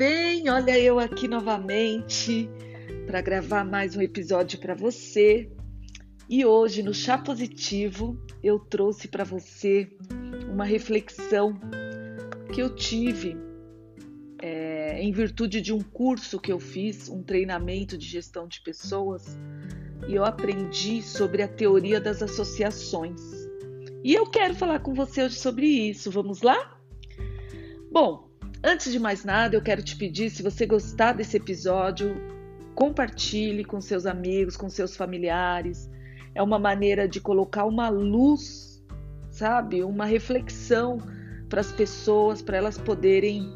bem? Olha eu aqui novamente para gravar mais um episódio para você. E hoje no Chá Positivo eu trouxe para você uma reflexão que eu tive é, em virtude de um curso que eu fiz, um treinamento de gestão de pessoas, e eu aprendi sobre a teoria das associações. E eu quero falar com você hoje sobre isso. Vamos lá? Bom, Antes de mais nada, eu quero te pedir, se você gostar desse episódio, compartilhe com seus amigos, com seus familiares. É uma maneira de colocar uma luz, sabe? Uma reflexão para as pessoas, para elas poderem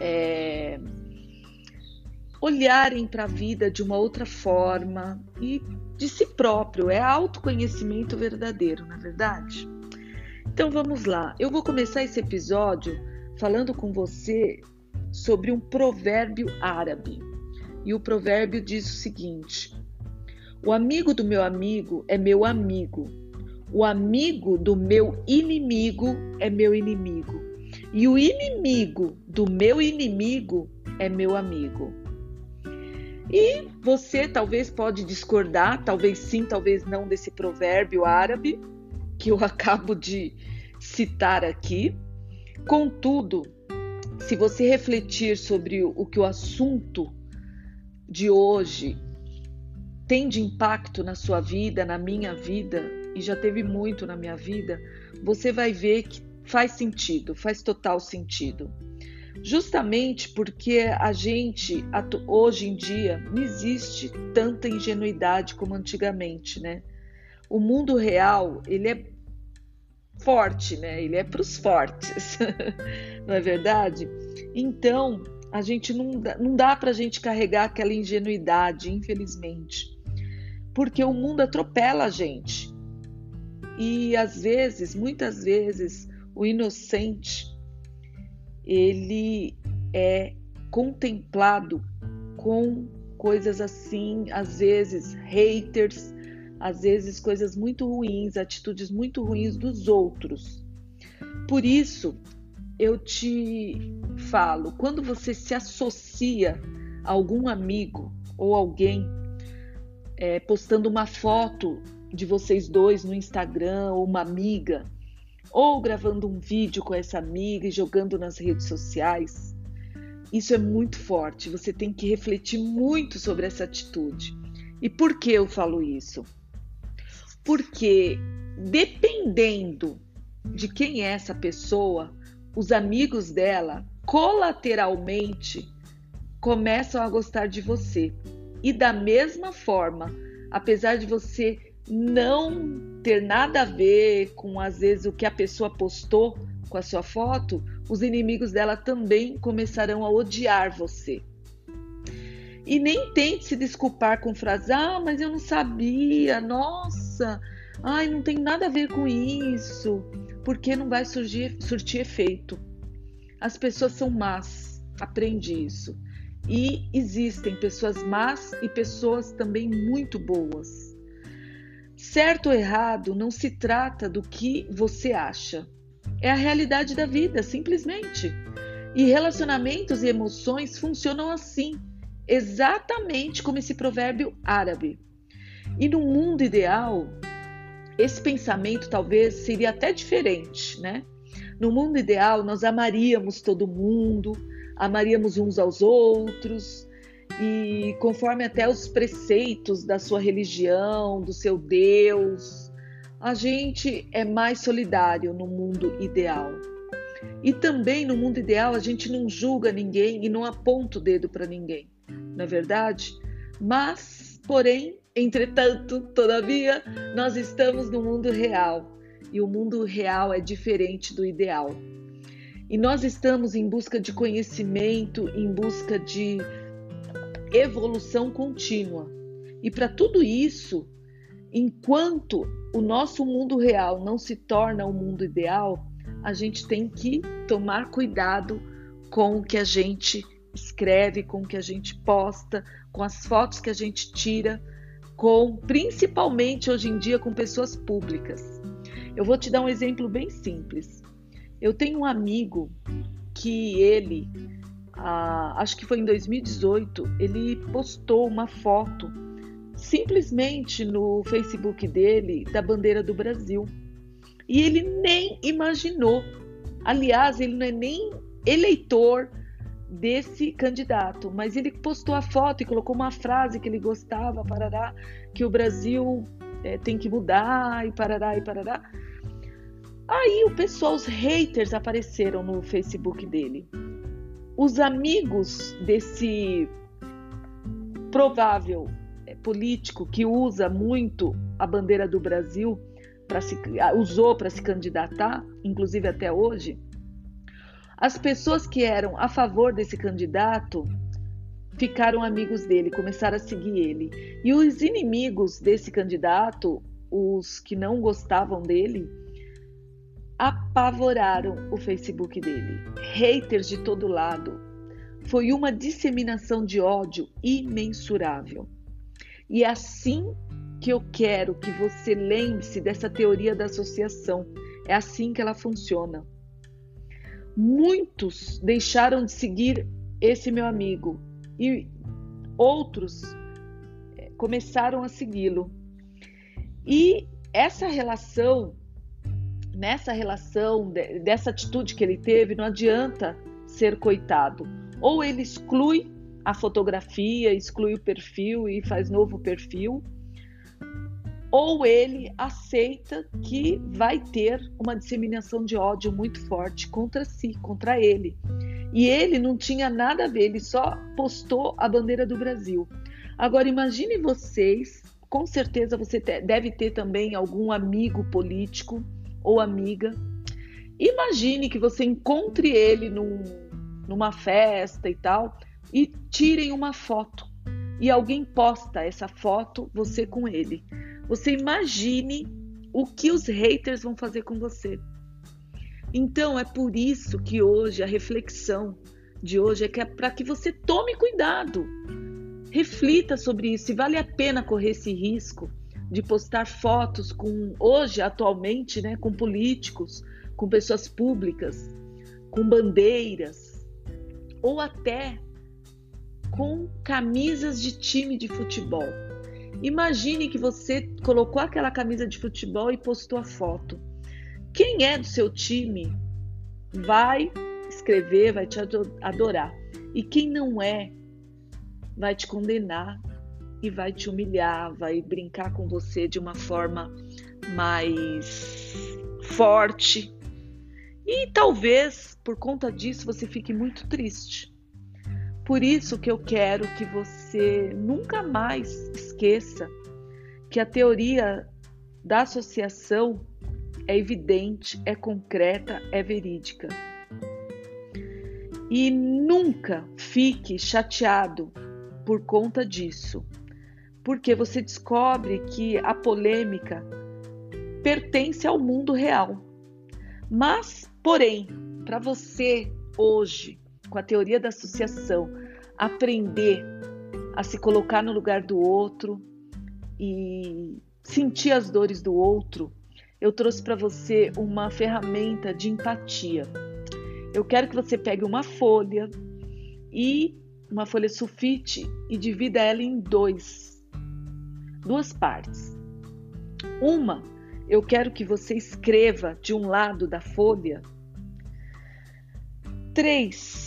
é, olharem para a vida de uma outra forma e de si próprio. É autoconhecimento verdadeiro, na é verdade? Então vamos lá. Eu vou começar esse episódio falando com você sobre um provérbio árabe. E o provérbio diz o seguinte: O amigo do meu amigo é meu amigo. O amigo do meu inimigo é meu inimigo. E o inimigo do meu inimigo é meu amigo. E você talvez pode discordar, talvez sim, talvez não desse provérbio árabe que eu acabo de citar aqui, Contudo, se você refletir sobre o que o assunto de hoje tem de impacto na sua vida, na minha vida, e já teve muito na minha vida, você vai ver que faz sentido, faz total sentido. Justamente porque a gente, hoje em dia, não existe tanta ingenuidade como antigamente, né? O mundo real, ele é forte, né? Ele é para os fortes, não é verdade? Então, a gente não dá, não dá para a gente carregar aquela ingenuidade, infelizmente, porque o mundo atropela a gente. E às vezes, muitas vezes, o inocente ele é contemplado com coisas assim, às vezes haters, às vezes coisas muito ruins, atitudes muito ruins dos outros. Por isso, eu te falo, quando você se associa a algum amigo ou alguém é, postando uma foto de vocês dois no Instagram ou uma amiga, ou gravando um vídeo com essa amiga e jogando nas redes sociais, isso é muito forte. Você tem que refletir muito sobre essa atitude. E por que eu falo isso? Porque dependendo de quem é essa pessoa, os amigos dela colateralmente começam a gostar de você. E da mesma forma, apesar de você não ter nada a ver com às vezes o que a pessoa postou com a sua foto, os inimigos dela também começarão a odiar você. E nem tente se desculpar com frases: "Ah, mas eu não sabia. Nossa, nossa, ai, não tem nada a ver com isso, porque não vai surgir, surtir efeito. As pessoas são más, aprende isso. E existem pessoas más e pessoas também muito boas. Certo ou errado não se trata do que você acha. É a realidade da vida, simplesmente. E relacionamentos e emoções funcionam assim, exatamente como esse provérbio árabe. E no mundo ideal, esse pensamento talvez seria até diferente, né? No mundo ideal, nós amaríamos todo mundo, amaríamos uns aos outros, e conforme até os preceitos da sua religião, do seu Deus, a gente é mais solidário no mundo ideal. E também no mundo ideal, a gente não julga ninguém e não aponta o dedo para ninguém, não é verdade? Mas, porém, Entretanto, todavia, nós estamos no mundo real e o mundo real é diferente do ideal. E nós estamos em busca de conhecimento, em busca de evolução contínua. E para tudo isso, enquanto o nosso mundo real não se torna o um mundo ideal, a gente tem que tomar cuidado com o que a gente escreve, com o que a gente posta, com as fotos que a gente tira com, principalmente hoje em dia, com pessoas públicas. Eu vou te dar um exemplo bem simples. Eu tenho um amigo que ele a, acho que foi em 2018, ele postou uma foto simplesmente no Facebook dele da bandeira do Brasil. E ele nem imaginou. Aliás, ele não é nem eleitor desse candidato, mas ele postou a foto e colocou uma frase que ele gostava, parará, que o Brasil é, tem que mudar e parará e parará. Aí o pessoal, os haters apareceram no Facebook dele. Os amigos desse provável é, político que usa muito a bandeira do Brasil, para se, usou para se candidatar, inclusive até hoje, as pessoas que eram a favor desse candidato ficaram amigos dele, começaram a seguir ele. E os inimigos desse candidato, os que não gostavam dele, apavoraram o Facebook dele. Haters de todo lado. Foi uma disseminação de ódio imensurável. E é assim que eu quero que você lembre-se dessa teoria da associação. É assim que ela funciona. Muitos deixaram de seguir esse meu amigo e outros eh, começaram a segui-lo. E essa relação, nessa relação, dessa atitude que ele teve, não adianta ser coitado. Ou ele exclui a fotografia, exclui o perfil e faz novo perfil, ou ele aceita que vai ter uma disseminação de ódio muito forte contra si, contra ele. E ele não tinha nada a ver, ele só postou a bandeira do Brasil. Agora imagine vocês, com certeza você deve ter também algum amigo político ou amiga. Imagine que você encontre ele num, numa festa e tal e tirem uma foto e alguém posta essa foto, você com ele. Você imagine o que os haters vão fazer com você. Então é por isso que hoje a reflexão de hoje é que é para que você tome cuidado. Reflita sobre isso, se vale a pena correr esse risco de postar fotos com hoje atualmente, né, com políticos, com pessoas públicas, com bandeiras ou até com camisas de time de futebol. Imagine que você colocou aquela camisa de futebol e postou a foto. Quem é do seu time vai escrever, vai te adorar. E quem não é, vai te condenar e vai te humilhar, vai brincar com você de uma forma mais forte. E talvez por conta disso você fique muito triste. Por isso que eu quero que você nunca mais esqueça que a teoria da associação é evidente, é concreta, é verídica. E nunca fique chateado por conta disso, porque você descobre que a polêmica pertence ao mundo real. Mas, porém, para você hoje com a teoria da associação, aprender a se colocar no lugar do outro e sentir as dores do outro, eu trouxe para você uma ferramenta de empatia. Eu quero que você pegue uma folha e uma folha sulfite e divida ela em dois, duas partes. Uma, eu quero que você escreva de um lado da folha três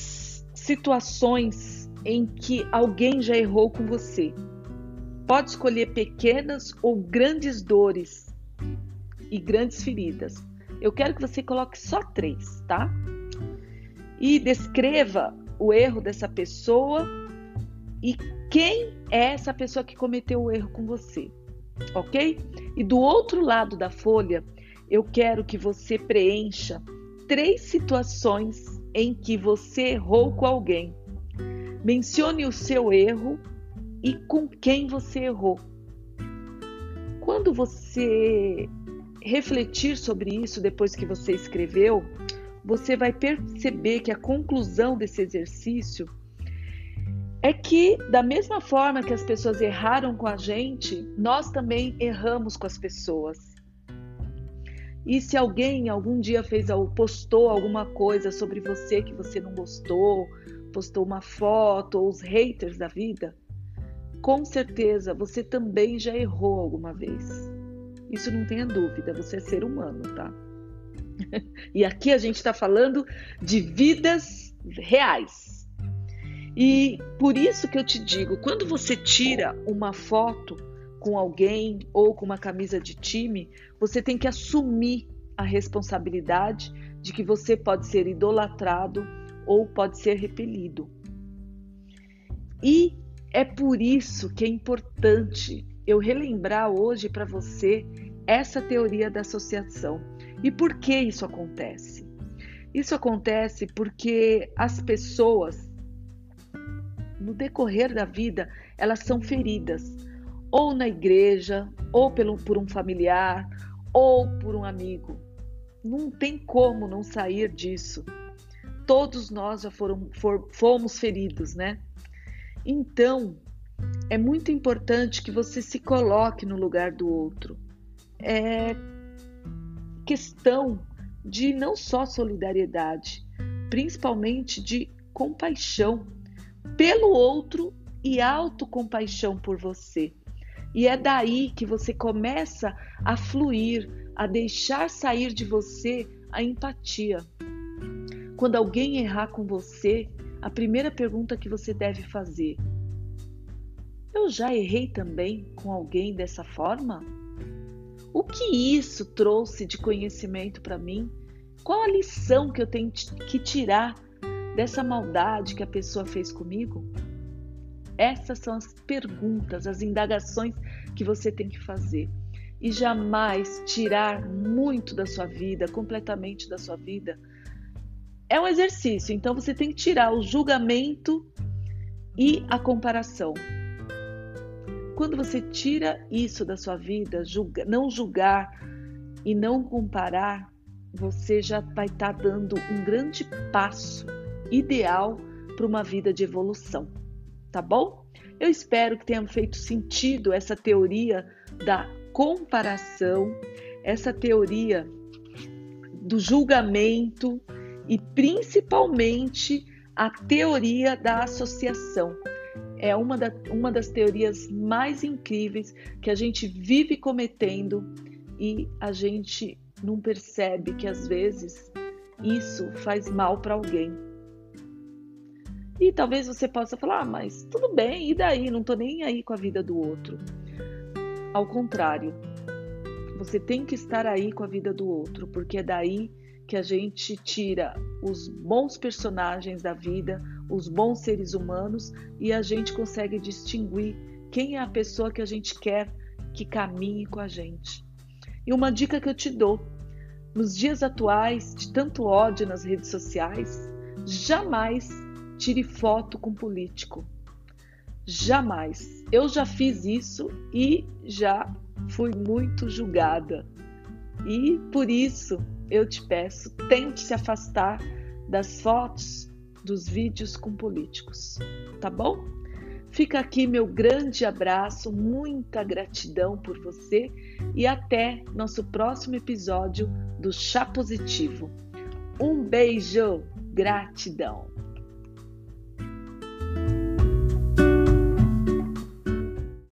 situações em que alguém já errou com você. Pode escolher pequenas ou grandes dores e grandes feridas. Eu quero que você coloque só três, tá? E descreva o erro dessa pessoa e quem é essa pessoa que cometeu o erro com você, ok? E do outro lado da folha, eu quero que você preencha três situações em que você errou com alguém. Mencione o seu erro e com quem você errou. Quando você refletir sobre isso depois que você escreveu, você vai perceber que a conclusão desse exercício é que, da mesma forma que as pessoas erraram com a gente, nós também erramos com as pessoas. E se alguém algum dia fez postou alguma coisa sobre você que você não gostou, postou uma foto, ou os haters da vida, com certeza você também já errou alguma vez. Isso não tenha dúvida, você é ser humano, tá? e aqui a gente está falando de vidas reais. E por isso que eu te digo, quando você tira uma foto com alguém ou com uma camisa de time, você tem que assumir a responsabilidade de que você pode ser idolatrado ou pode ser repelido. E é por isso que é importante eu relembrar hoje para você essa teoria da associação. E por que isso acontece? Isso acontece porque as pessoas, no decorrer da vida, elas são feridas, ou na igreja, ou pelo, por um familiar, ou por um amigo. Não tem como não sair disso. Todos nós já foram, for, fomos feridos, né? Então, é muito importante que você se coloque no lugar do outro. É questão de não só solidariedade, principalmente de compaixão pelo outro e autocompaixão por você. E é daí que você começa a fluir, a deixar sair de você a empatia. Quando alguém errar com você, a primeira pergunta que você deve fazer: Eu já errei também com alguém dessa forma? O que isso trouxe de conhecimento para mim? Qual a lição que eu tenho que tirar dessa maldade que a pessoa fez comigo? Essas são as perguntas, as indagações que você tem que fazer. E jamais tirar muito da sua vida, completamente da sua vida. É um exercício, então você tem que tirar o julgamento e a comparação. Quando você tira isso da sua vida, julga, não julgar e não comparar, você já vai estar tá dando um grande passo ideal para uma vida de evolução, tá bom? Eu espero que tenha feito sentido essa teoria da comparação, essa teoria do julgamento e principalmente a teoria da associação é uma, da, uma das teorias mais incríveis que a gente vive cometendo e a gente não percebe que às vezes isso faz mal para alguém. E talvez você possa falar, ah, mas tudo bem, e daí? Não tô nem aí com a vida do outro. Ao contrário, você tem que estar aí com a vida do outro, porque é daí que a gente tira os bons personagens da vida, os bons seres humanos e a gente consegue distinguir quem é a pessoa que a gente quer que caminhe com a gente. E uma dica que eu te dou: nos dias atuais de tanto ódio nas redes sociais, jamais tire foto com político. Jamais. Eu já fiz isso e já fui muito julgada. E por isso eu te peço, tente se afastar das fotos, dos vídeos com políticos, tá bom? Fica aqui meu grande abraço, muita gratidão por você e até nosso próximo episódio do Chá Positivo. Um beijo, gratidão!